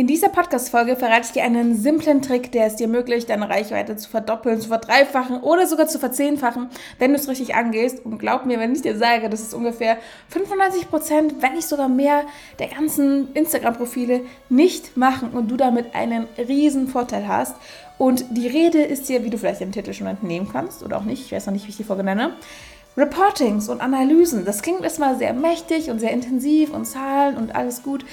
In dieser Podcast-Folge verrate ich dir einen simplen Trick, der es dir ermöglicht, deine Reichweite zu verdoppeln, zu verdreifachen oder sogar zu verzehnfachen, wenn du es richtig angehst. Und glaub mir, wenn ich dir sage, das ist ungefähr 95 Prozent, wenn nicht sogar mehr, der ganzen Instagram-Profile nicht machen und du damit einen riesen Vorteil hast. Und die Rede ist hier, wie du vielleicht im Titel schon entnehmen kannst oder auch nicht, ich weiß noch nicht, wie ich die Folge nenne. Reportings und Analysen, das klingt erstmal sehr mächtig und sehr intensiv und Zahlen und alles gut.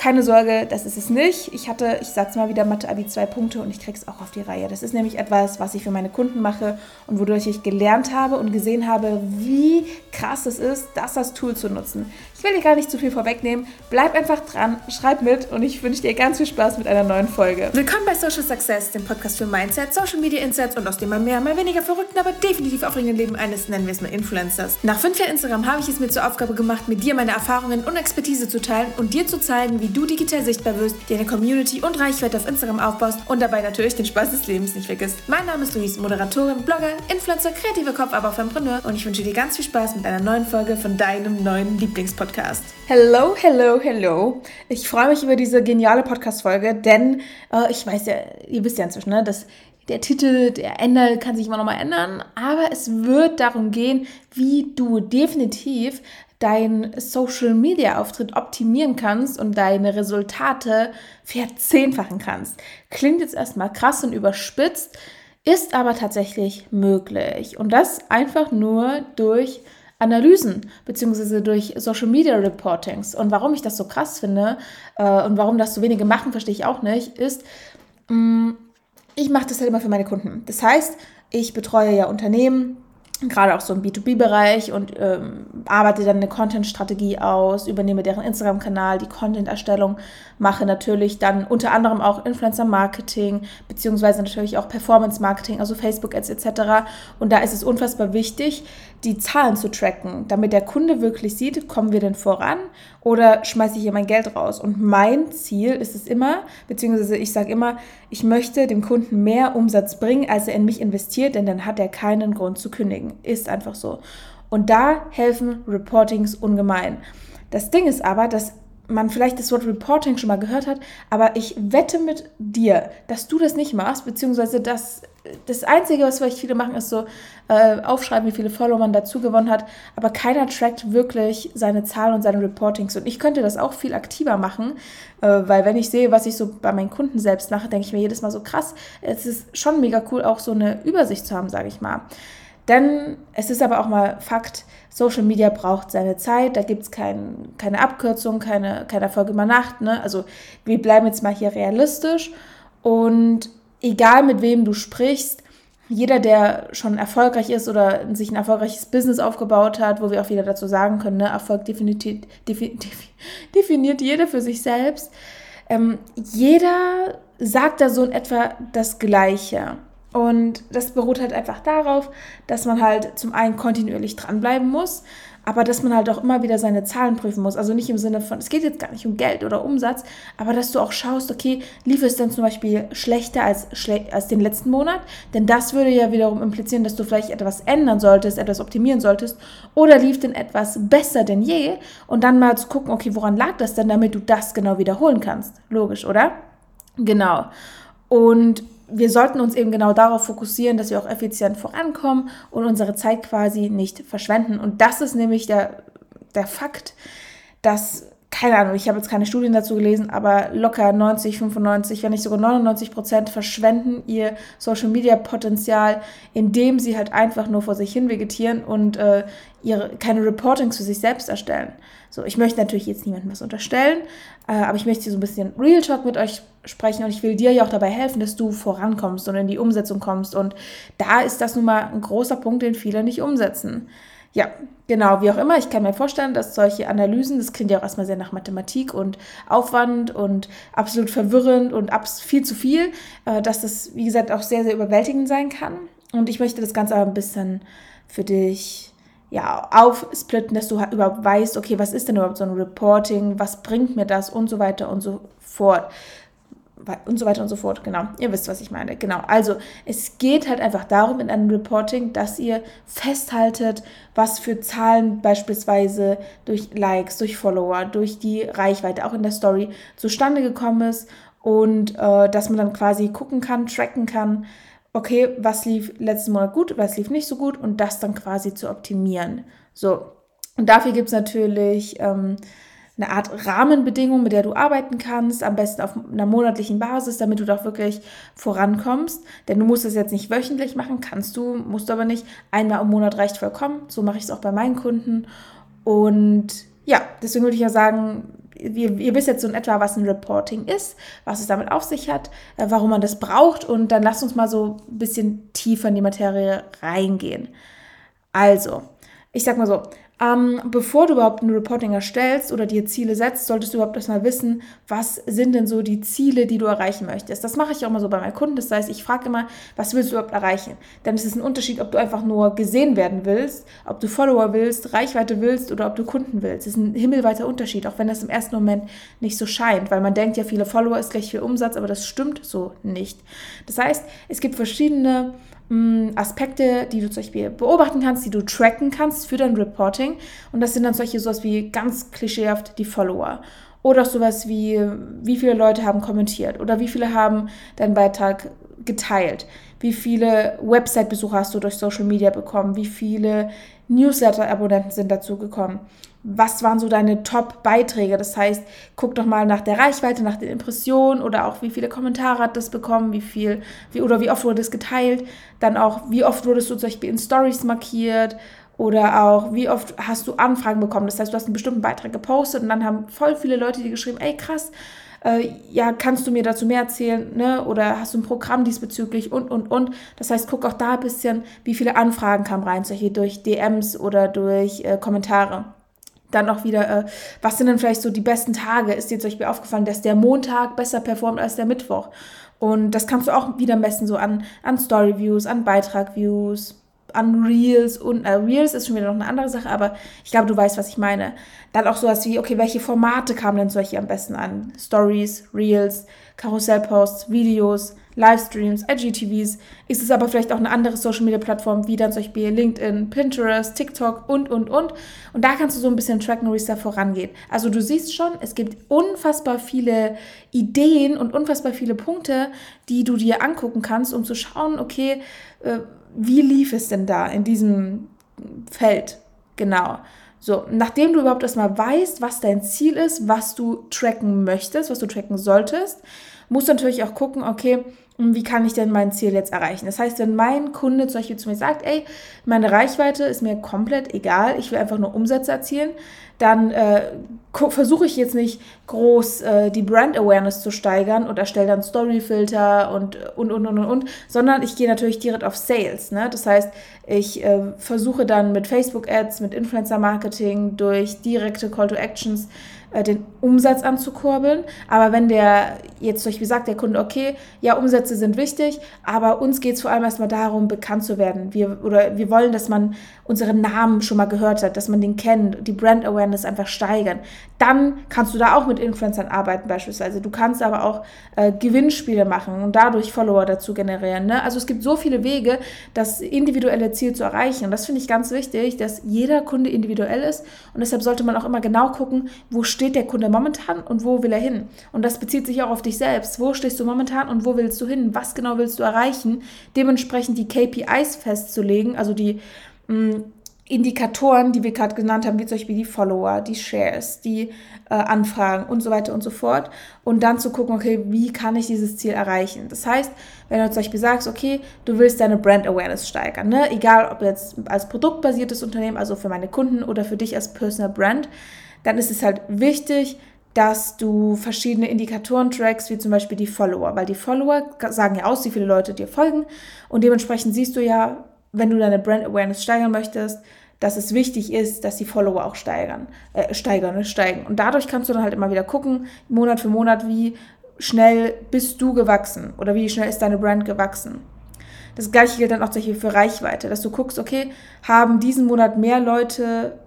Keine Sorge, das ist es nicht. Ich hatte, ich sag's mal wieder, Mathe-Abi zwei Punkte und ich krieg's auch auf die Reihe. Das ist nämlich etwas, was ich für meine Kunden mache und wodurch ich gelernt habe und gesehen habe, wie krass es ist, das als Tool zu nutzen. Ich will dir gar nicht zu viel vorwegnehmen. Bleib einfach dran, schreib mit und ich wünsche dir ganz viel Spaß mit einer neuen Folge. Willkommen bei Social Success, dem Podcast für Mindset, Social Media Insights und aus dem mal mehr, mal weniger verrückten, aber definitiv aufregenden Leben eines, nennen wir es mal Influencers. Nach fünf Jahren Instagram habe ich es mir zur Aufgabe gemacht, mit dir meine Erfahrungen und Expertise zu teilen und dir zu zeigen, wie du digital sichtbar wirst, dir eine Community und Reichweite auf Instagram aufbaust und dabei natürlich den Spaß des Lebens nicht vergisst. Mein Name ist Luis, Moderatorin, Blogger, Influencer, kreativer Kopf, aber auch Entrepreneur und ich wünsche dir ganz viel Spaß mit einer neuen Folge von deinem neuen Lieblingspodcast. Hello, hello, hello. Ich freue mich über diese geniale Podcast-Folge, denn äh, ich weiß ja, ihr wisst ja inzwischen, ne, dass der Titel, der Ende kann sich immer noch mal ändern, aber es wird darum gehen, wie du definitiv deinen Social Media Auftritt optimieren kannst und deine Resultate verzehnfachen kannst. Klingt jetzt erstmal krass und überspitzt, ist aber tatsächlich möglich. Und das einfach nur durch Analysen beziehungsweise durch Social Media Reportings. Und warum ich das so krass finde äh, und warum das so wenige machen, verstehe ich auch nicht, ist, mh, mm, ich mache das halt immer für meine Kunden. Das heißt, ich betreue ja Unternehmen, gerade auch so im B2B-Bereich und ähm, arbeite dann eine Content-Strategie aus, übernehme deren Instagram-Kanal, die Content-Erstellung, mache natürlich dann unter anderem auch Influencer-Marketing, beziehungsweise natürlich auch Performance-Marketing, also Facebook-Ads etc. Und da ist es unfassbar wichtig, die Zahlen zu tracken, damit der Kunde wirklich sieht, kommen wir denn voran oder schmeiße ich hier mein Geld raus? Und mein Ziel ist es immer, beziehungsweise ich sage immer, ich möchte dem Kunden mehr Umsatz bringen, als er in mich investiert, denn dann hat er keinen Grund zu kündigen. Ist einfach so. Und da helfen Reportings ungemein. Das Ding ist aber, dass man vielleicht das Wort Reporting schon mal gehört hat, aber ich wette mit dir, dass du das nicht machst, beziehungsweise dass das Einzige, was vielleicht viele machen, ist so äh, aufschreiben, wie viele Follower man dazu gewonnen hat, aber keiner trackt wirklich seine Zahlen und seine Reportings. Und ich könnte das auch viel aktiver machen, äh, weil wenn ich sehe, was ich so bei meinen Kunden selbst mache, denke ich mir jedes Mal so krass, es ist schon mega cool, auch so eine Übersicht zu haben, sage ich mal. Denn es ist aber auch mal Fakt, Social Media braucht seine Zeit, da gibt es kein, keine Abkürzung, keine, kein Erfolg über Nacht. Ne? Also wir bleiben jetzt mal hier realistisch und egal mit wem du sprichst, jeder, der schon erfolgreich ist oder sich ein erfolgreiches Business aufgebaut hat, wo wir auch wieder dazu sagen können, ne, Erfolg definiert, definiert jeder für sich selbst, ähm, jeder sagt da so in etwa das Gleiche. Und das beruht halt einfach darauf, dass man halt zum einen kontinuierlich dranbleiben muss, aber dass man halt auch immer wieder seine Zahlen prüfen muss. Also nicht im Sinne von, es geht jetzt gar nicht um Geld oder Umsatz, aber dass du auch schaust, okay, lief es dann zum Beispiel schlechter als, als den letzten Monat? Denn das würde ja wiederum implizieren, dass du vielleicht etwas ändern solltest, etwas optimieren solltest. Oder lief denn etwas besser denn je? Und dann mal zu gucken, okay, woran lag das denn, damit du das genau wiederholen kannst? Logisch, oder? Genau. Und wir sollten uns eben genau darauf fokussieren, dass wir auch effizient vorankommen und unsere Zeit quasi nicht verschwenden. Und das ist nämlich der, der Fakt, dass, keine Ahnung, ich habe jetzt keine Studien dazu gelesen, aber locker 90, 95, wenn nicht sogar 99 Prozent verschwenden ihr Social-Media-Potenzial, indem sie halt einfach nur vor sich hin vegetieren und äh, ihre, keine Reportings für sich selbst erstellen. So, ich möchte natürlich jetzt niemandem was unterstellen, äh, aber ich möchte hier so ein bisschen Real Talk mit euch sprechen und ich will dir ja auch dabei helfen, dass du vorankommst und in die Umsetzung kommst. Und da ist das nun mal ein großer Punkt, den viele nicht umsetzen. Ja, genau, wie auch immer. Ich kann mir vorstellen, dass solche Analysen, das klingt ja auch erstmal sehr nach Mathematik und Aufwand und absolut verwirrend und viel zu viel, äh, dass das, wie gesagt, auch sehr, sehr überwältigend sein kann. Und ich möchte das Ganze aber ein bisschen für dich ja, aufsplitten, dass du überhaupt weißt, okay, was ist denn überhaupt so ein Reporting, was bringt mir das und so weiter und so fort. Und so weiter und so fort. Genau, ihr wisst, was ich meine. Genau, also es geht halt einfach darum in einem Reporting, dass ihr festhaltet, was für Zahlen beispielsweise durch Likes, durch Follower, durch die Reichweite, auch in der Story zustande gekommen ist und äh, dass man dann quasi gucken kann, tracken kann, okay, was lief letzten Monat gut, was lief nicht so gut und das dann quasi zu optimieren. So, und dafür gibt es natürlich... Ähm, eine Art Rahmenbedingung, mit der du arbeiten kannst, am besten auf einer monatlichen Basis, damit du doch wirklich vorankommst. Denn du musst es jetzt nicht wöchentlich machen, kannst du, musst du aber nicht. Einmal im Monat reicht vollkommen. So mache ich es auch bei meinen Kunden. Und ja, deswegen würde ich ja sagen, ihr, ihr, wisst jetzt so in etwa, was ein Reporting ist, was es damit auf sich hat, äh, warum man das braucht. Und dann lasst uns mal so ein bisschen tiefer in die Materie reingehen. Also, ich sag mal so, ähm, bevor du überhaupt ein Reporting erstellst oder dir Ziele setzt, solltest du überhaupt erstmal wissen, was sind denn so die Ziele, die du erreichen möchtest. Das mache ich auch immer so bei meinen Kunden. Das heißt, ich frage immer, was willst du überhaupt erreichen? Denn es ist ein Unterschied, ob du einfach nur gesehen werden willst, ob du Follower willst, Reichweite willst oder ob du Kunden willst. Das ist ein himmelweiter Unterschied, auch wenn das im ersten Moment nicht so scheint, weil man denkt ja, viele Follower ist gleich viel Umsatz, aber das stimmt so nicht. Das heißt, es gibt verschiedene Aspekte, die du zum Beispiel beobachten kannst, die du tracken kannst für dein Reporting. Und das sind dann solche sowas wie ganz klischeehaft die Follower. Oder sowas wie, wie viele Leute haben kommentiert oder wie viele haben deinen Beitrag geteilt. Wie viele Website-Besucher hast du durch Social Media bekommen? Wie viele Newsletter-Abonnenten sind dazu gekommen? Was waren so deine Top-Beiträge? Das heißt, guck doch mal nach der Reichweite, nach den Impressionen oder auch wie viele Kommentare hat das bekommen, wie viel, wie, oder wie oft wurde es geteilt. Dann auch, wie oft wurdest du zum Beispiel in Stories markiert oder auch, wie oft hast du Anfragen bekommen. Das heißt, du hast einen bestimmten Beitrag gepostet und dann haben voll viele Leute dir geschrieben, ey krass, äh, ja, kannst du mir dazu mehr erzählen, ne? Oder hast du ein Programm diesbezüglich und, und, und. Das heißt, guck auch da ein bisschen, wie viele Anfragen kamen rein, solche durch DMs oder durch äh, Kommentare dann auch wieder, äh, was sind denn vielleicht so die besten Tage? Ist dir zum Beispiel aufgefallen, dass der Montag besser performt als der Mittwoch? Und das kannst du auch wieder messen, so an, an Story-Views, an Beitrag-Views, an Reels und äh, Reels ist schon wieder noch eine andere Sache, aber ich glaube, du weißt, was ich meine. Dann auch sowas wie, okay, welche Formate kamen denn solche am besten an? Stories, Reels, Karussellposts, Videos, Livestreams, IGTVs. Ist es aber vielleicht auch eine andere Social Media Plattform, wie dann zum Beispiel LinkedIn, Pinterest, TikTok und, und, und. Und da kannst du so ein bisschen tracken, wie es da vorangeht. Also du siehst schon, es gibt unfassbar viele Ideen und unfassbar viele Punkte, die du dir angucken kannst, um zu schauen, okay, äh, wie lief es denn da in diesem Feld? Genau. So, nachdem du überhaupt erstmal weißt, was dein Ziel ist, was du tracken möchtest, was du tracken solltest, musst du natürlich auch gucken, okay, wie kann ich denn mein Ziel jetzt erreichen? Das heißt, wenn mein Kunde zum Beispiel zu mir sagt, ey, meine Reichweite ist mir komplett egal, ich will einfach nur Umsätze erzielen, dann äh, versuche ich jetzt nicht groß äh, die Brand Awareness zu steigern und erstelle dann Storyfilter und und und und und, und sondern ich gehe natürlich direkt auf Sales. Ne? Das heißt, ich äh, versuche dann mit Facebook Ads, mit Influencer Marketing, durch direkte Call to Actions äh, den Umsatz anzukurbeln. Aber wenn der jetzt, wie gesagt, der Kunde, okay, ja, Umsätze sind wichtig, aber uns geht es vor allem erstmal darum, bekannt zu werden. Wir, oder wir wollen, dass man unseren Namen schon mal gehört hat, dass man den kennt, die Brand Awareness einfach steigern. Dann kannst du da auch mit Influencern arbeiten beispielsweise. Du kannst aber auch äh, Gewinnspiele machen und dadurch Follower dazu generieren. Ne? Also es gibt so viele Wege, das individuelle Ziel zu erreichen. Und das finde ich ganz wichtig, dass jeder Kunde individuell ist. Und deshalb sollte man auch immer genau gucken, wo steht der Kunde momentan und wo will er hin. Und das bezieht sich auch auf dich selbst. Wo stehst du momentan und wo willst du hin? Was genau willst du erreichen? Dementsprechend die KPIs festzulegen, also die Indikatoren, die wir gerade genannt haben, wie zum Beispiel die Follower, die Shares, die äh, Anfragen und so weiter und so fort. Und dann zu gucken, okay, wie kann ich dieses Ziel erreichen? Das heißt, wenn du zum Beispiel sagst, okay, du willst deine Brand Awareness steigern, ne? egal ob jetzt als produktbasiertes Unternehmen, also für meine Kunden oder für dich als Personal Brand, dann ist es halt wichtig, dass du verschiedene Indikatoren trackst, wie zum Beispiel die Follower, weil die Follower sagen ja aus, wie viele Leute dir folgen und dementsprechend siehst du ja, wenn du deine Brand Awareness steigern möchtest, dass es wichtig ist, dass die Follower auch steigern, äh, steigern, ne, steigen. Und dadurch kannst du dann halt immer wieder gucken, Monat für Monat, wie schnell bist du gewachsen oder wie schnell ist deine Brand gewachsen. Das gleiche gilt dann auch für Reichweite, dass du guckst, okay, haben diesen Monat mehr Leute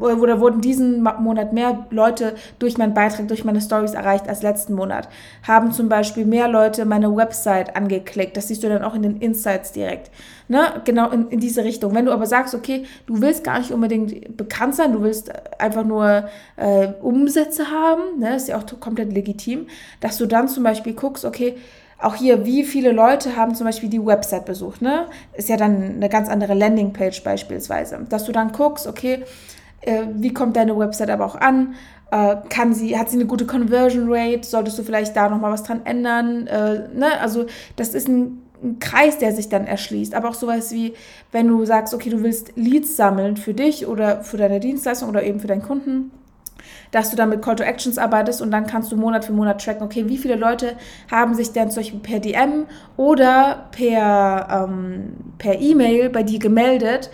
oder wurden diesen Monat mehr Leute durch meinen Beitrag, durch meine Stories erreicht als letzten Monat. Haben zum Beispiel mehr Leute meine Website angeklickt. Das siehst du dann auch in den Insights direkt. Ne? Genau in, in diese Richtung. Wenn du aber sagst, okay, du willst gar nicht unbedingt bekannt sein, du willst einfach nur äh, Umsätze haben, ne? ist ja auch komplett legitim, dass du dann zum Beispiel guckst, okay, auch hier, wie viele Leute haben zum Beispiel die Website besucht, ne? Ist ja dann eine ganz andere Landingpage beispielsweise. Dass du dann guckst, okay, äh, wie kommt deine Website aber auch an? Äh, kann sie, hat sie eine gute Conversion Rate? Solltest du vielleicht da nochmal was dran ändern? Äh, ne? Also, das ist ein, ein Kreis, der sich dann erschließt. Aber auch sowas wie, wenn du sagst, okay, du willst Leads sammeln für dich oder für deine Dienstleistung oder eben für deinen Kunden dass du dann mit Call to Actions arbeitest und dann kannst du Monat für Monat tracken, okay, wie viele Leute haben sich denn zum Beispiel per DM oder per, ähm, per E-Mail bei dir gemeldet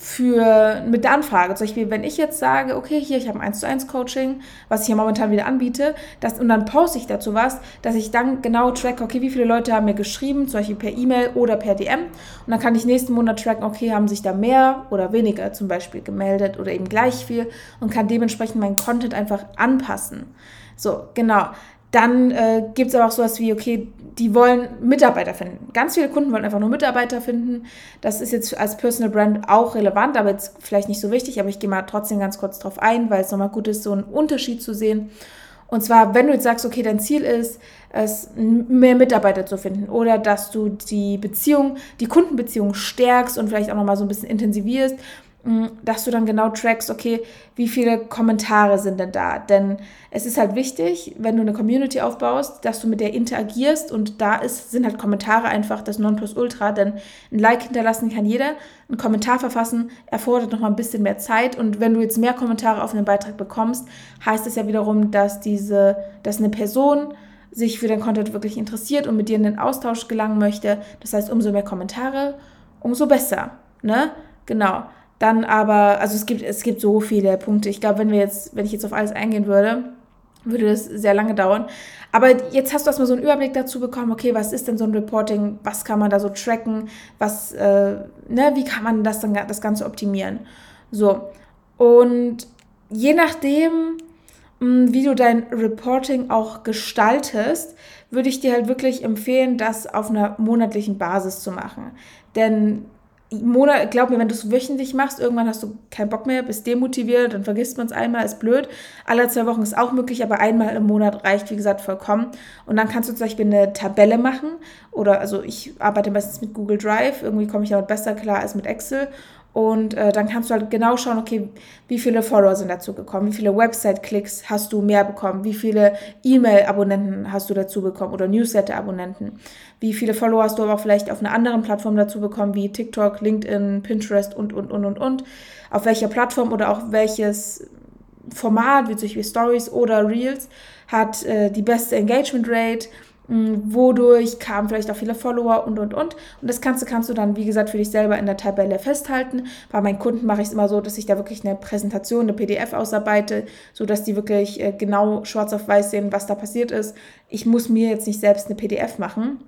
für mit der Anfrage. Zum Beispiel, wenn ich jetzt sage, okay, hier, ich habe ein 1 zu 1 Coaching, was ich ja momentan wieder anbiete, das, und dann poste ich dazu was, dass ich dann genau track, okay, wie viele Leute haben mir geschrieben, zum Beispiel per E-Mail oder per DM. Und dann kann ich nächsten Monat tracken, okay, haben sich da mehr oder weniger zum Beispiel gemeldet oder eben gleich viel und kann dementsprechend meinen Content einfach anpassen. So, genau. Dann äh, gibt es aber auch sowas wie, okay, die wollen Mitarbeiter finden. Ganz viele Kunden wollen einfach nur Mitarbeiter finden. Das ist jetzt als Personal Brand auch relevant, aber jetzt vielleicht nicht so wichtig, aber ich gehe mal trotzdem ganz kurz drauf ein, weil es nochmal gut ist, so einen Unterschied zu sehen. Und zwar, wenn du jetzt sagst, okay, dein Ziel ist, es mehr Mitarbeiter zu finden oder dass du die Beziehung, die Kundenbeziehung stärkst und vielleicht auch nochmal so ein bisschen intensivierst, dass du dann genau trackst, okay, wie viele Kommentare sind denn da? Denn es ist halt wichtig, wenn du eine Community aufbaust, dass du mit der interagierst und da ist, sind halt Kommentare einfach das Nonplusultra, denn ein Like hinterlassen kann jeder, ein Kommentar verfassen erfordert noch mal ein bisschen mehr Zeit und wenn du jetzt mehr Kommentare auf einen Beitrag bekommst, heißt es ja wiederum, dass diese, dass eine Person sich für den Content wirklich interessiert und mit dir in den Austausch gelangen möchte. Das heißt, umso mehr Kommentare, umso besser, ne? Genau. Dann aber, also es gibt, es gibt so viele Punkte. Ich glaube, wenn wir jetzt, wenn ich jetzt auf alles eingehen würde, würde das sehr lange dauern. Aber jetzt hast du erstmal so einen Überblick dazu bekommen, okay, was ist denn so ein Reporting, was kann man da so tracken, was, äh, ne, wie kann man das dann das Ganze optimieren? So. Und je nachdem, hm, wie du dein Reporting auch gestaltest, würde ich dir halt wirklich empfehlen, das auf einer monatlichen Basis zu machen. Denn Monat, glaub mir, wenn du es wöchentlich machst, irgendwann hast du keinen Bock mehr, bist demotiviert, dann vergisst man es einmal, ist blöd. Alle zwei Wochen ist auch möglich, aber einmal im Monat reicht, wie gesagt, vollkommen. Und dann kannst du zum Beispiel eine Tabelle machen oder, also ich arbeite meistens mit Google Drive, irgendwie komme ich damit besser klar als mit Excel und äh, dann kannst du halt genau schauen, okay, wie viele Follower sind dazu gekommen, wie viele Website-Klicks hast du mehr bekommen, wie viele E-Mail-Abonnenten hast du dazu bekommen oder Newsletter-Abonnenten, wie viele Follower hast du aber auch vielleicht auf einer anderen Plattform dazu bekommen, wie TikTok, LinkedIn, Pinterest und, und, und, und, und. Auf welcher Plattform oder auch welches Format, wie zum Beispiel Stories oder Reels, hat äh, die beste Engagement Rate wodurch kamen vielleicht auch viele Follower und und und. Und das du, kannst du dann, wie gesagt, für dich selber in der Tabelle festhalten. Bei meinen Kunden mache ich es immer so, dass ich da wirklich eine Präsentation, eine PDF ausarbeite, sodass die wirklich äh, genau schwarz auf weiß sehen, was da passiert ist. Ich muss mir jetzt nicht selbst eine PDF machen.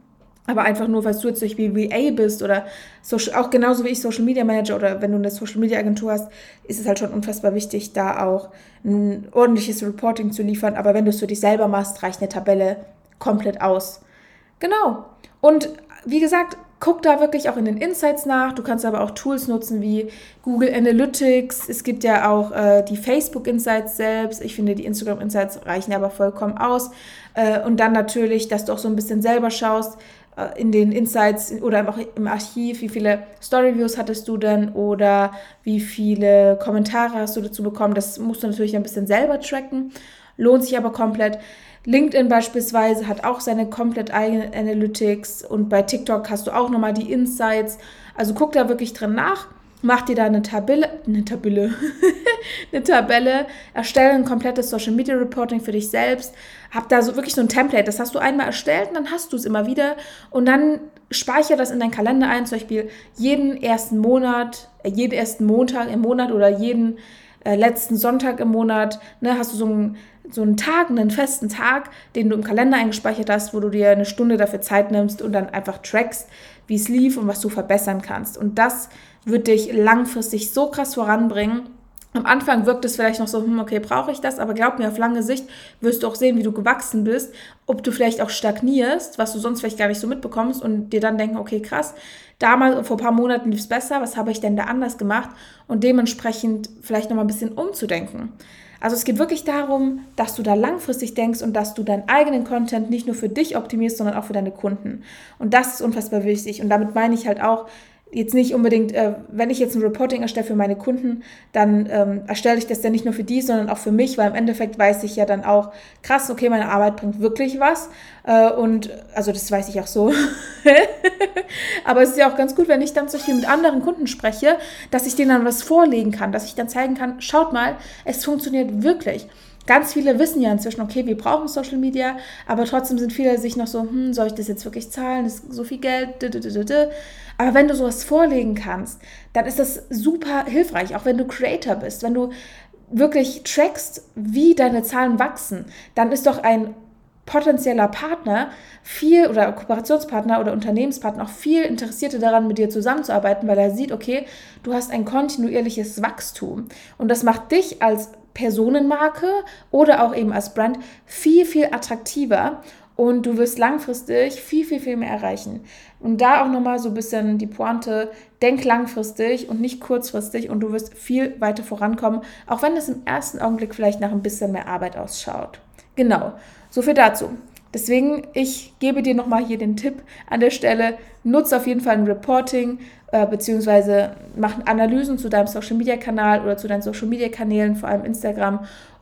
Aber einfach nur, weil du jetzt durch VA bist oder Social, auch genauso wie ich Social Media Manager oder wenn du eine Social Media Agentur hast, ist es halt schon unfassbar wichtig, da auch ein ordentliches Reporting zu liefern. Aber wenn du es für dich selber machst, reicht eine Tabelle komplett aus. Genau. Und wie gesagt, guck da wirklich auch in den Insights nach. Du kannst aber auch Tools nutzen wie Google Analytics. Es gibt ja auch äh, die Facebook Insights selbst. Ich finde, die Instagram Insights reichen aber vollkommen aus. Äh, und dann natürlich, dass du auch so ein bisschen selber schaust äh, in den Insights oder auch im Archiv, wie viele Storyviews hattest du denn oder wie viele Kommentare hast du dazu bekommen. Das musst du natürlich ein bisschen selber tracken. Lohnt sich aber komplett. LinkedIn beispielsweise hat auch seine komplett eigenen Analytics und bei TikTok hast du auch nochmal die Insights. Also guck da wirklich drin nach, mach dir da eine Tabelle, eine Tabelle, eine Tabelle, erstelle ein komplettes Social Media Reporting für dich selbst, hab da so wirklich so ein Template, das hast du einmal erstellt und dann hast du es immer wieder. Und dann speichere das in deinen Kalender ein, zum Beispiel jeden ersten Monat, äh, jeden ersten Montag im Monat oder jeden äh, letzten Sonntag im Monat, ne, hast du so ein so einen Tag, einen festen Tag, den du im Kalender eingespeichert hast, wo du dir eine Stunde dafür Zeit nimmst und dann einfach trackst, wie es lief und was du verbessern kannst. Und das wird dich langfristig so krass voranbringen. Am Anfang wirkt es vielleicht noch so, hm, okay, brauche ich das, aber glaub mir, auf lange Sicht wirst du auch sehen, wie du gewachsen bist, ob du vielleicht auch stagnierst, was du sonst vielleicht gar nicht so mitbekommst und dir dann denken, okay, krass, damals, vor ein paar Monaten lief es besser, was habe ich denn da anders gemacht und dementsprechend vielleicht nochmal ein bisschen umzudenken. Also es geht wirklich darum, dass du da langfristig denkst und dass du deinen eigenen Content nicht nur für dich optimierst, sondern auch für deine Kunden. Und das ist unfassbar wichtig. Und damit meine ich halt auch, jetzt nicht unbedingt, äh, wenn ich jetzt ein Reporting erstelle für meine Kunden, dann ähm, erstelle ich das ja nicht nur für die, sondern auch für mich, weil im Endeffekt weiß ich ja dann auch, krass, okay, meine Arbeit bringt wirklich was. Äh, und also das weiß ich auch so. Aber es ist ja auch ganz gut, wenn ich dann zum Beispiel mit anderen Kunden spreche, dass ich denen dann was vorlegen kann, dass ich dann zeigen kann, schaut mal, es funktioniert wirklich. Ganz viele wissen ja inzwischen, okay, wir brauchen Social Media, aber trotzdem sind viele sich noch so, hm, soll ich das jetzt wirklich zahlen? Das ist so viel Geld. Aber wenn du sowas vorlegen kannst, dann ist das super hilfreich, auch wenn du Creator bist, wenn du wirklich trackst, wie deine Zahlen wachsen, dann ist doch ein potenzieller Partner viel oder Kooperationspartner oder Unternehmenspartner auch viel interessierter daran, mit dir zusammenzuarbeiten, weil er sieht, okay, du hast ein kontinuierliches Wachstum und das macht dich als Personenmarke oder auch eben als Brand viel, viel attraktiver und du wirst langfristig viel, viel, viel mehr erreichen. Und da auch nochmal so ein bisschen die Pointe, denk langfristig und nicht kurzfristig und du wirst viel weiter vorankommen, auch wenn es im ersten Augenblick vielleicht nach ein bisschen mehr Arbeit ausschaut. Genau, so viel dazu. Deswegen, ich gebe dir nochmal hier den Tipp an der Stelle, nutze auf jeden Fall ein Reporting, äh, beziehungsweise mach Analysen zu deinem Social Media Kanal oder zu deinen Social Media Kanälen, vor allem Instagram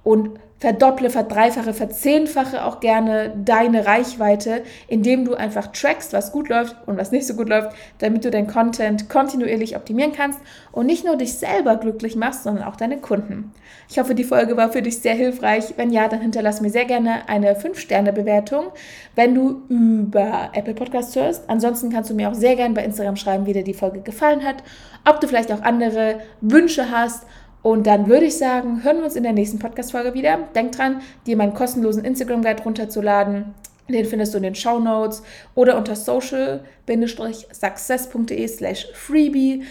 und verdopple, verdreifache, verzehnfache auch gerne deine Reichweite, indem du einfach trackst, was gut läuft und was nicht so gut läuft, damit du dein Content kontinuierlich optimieren kannst und nicht nur dich selber glücklich machst, sondern auch deine Kunden. Ich hoffe, die Folge war für dich sehr hilfreich. Wenn ja, dann hinterlass mir sehr gerne eine 5-Sterne-Bewertung, wenn du über Apple Podcasts hörst. Ansonsten kannst du mir auch sehr gerne bei Instagram schreiben, wie dir die Folge gefallen hat, ob du vielleicht auch andere Wünsche hast und dann würde ich sagen, hören wir uns in der nächsten Podcast-Folge wieder. Denk dran, dir meinen kostenlosen Instagram-Guide runterzuladen. Den findest du in den Show Notes oder unter social-success.de slash freebie.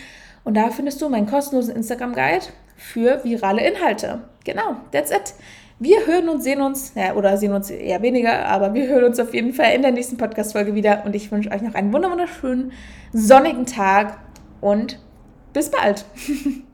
Und da findest du meinen kostenlosen Instagram-Guide für virale Inhalte. Genau, that's it. Wir hören und sehen uns, ja, oder sehen uns eher weniger, aber wir hören uns auf jeden Fall in der nächsten Podcast-Folge wieder. Und ich wünsche euch noch einen wunderschönen sonnigen Tag und bis bald.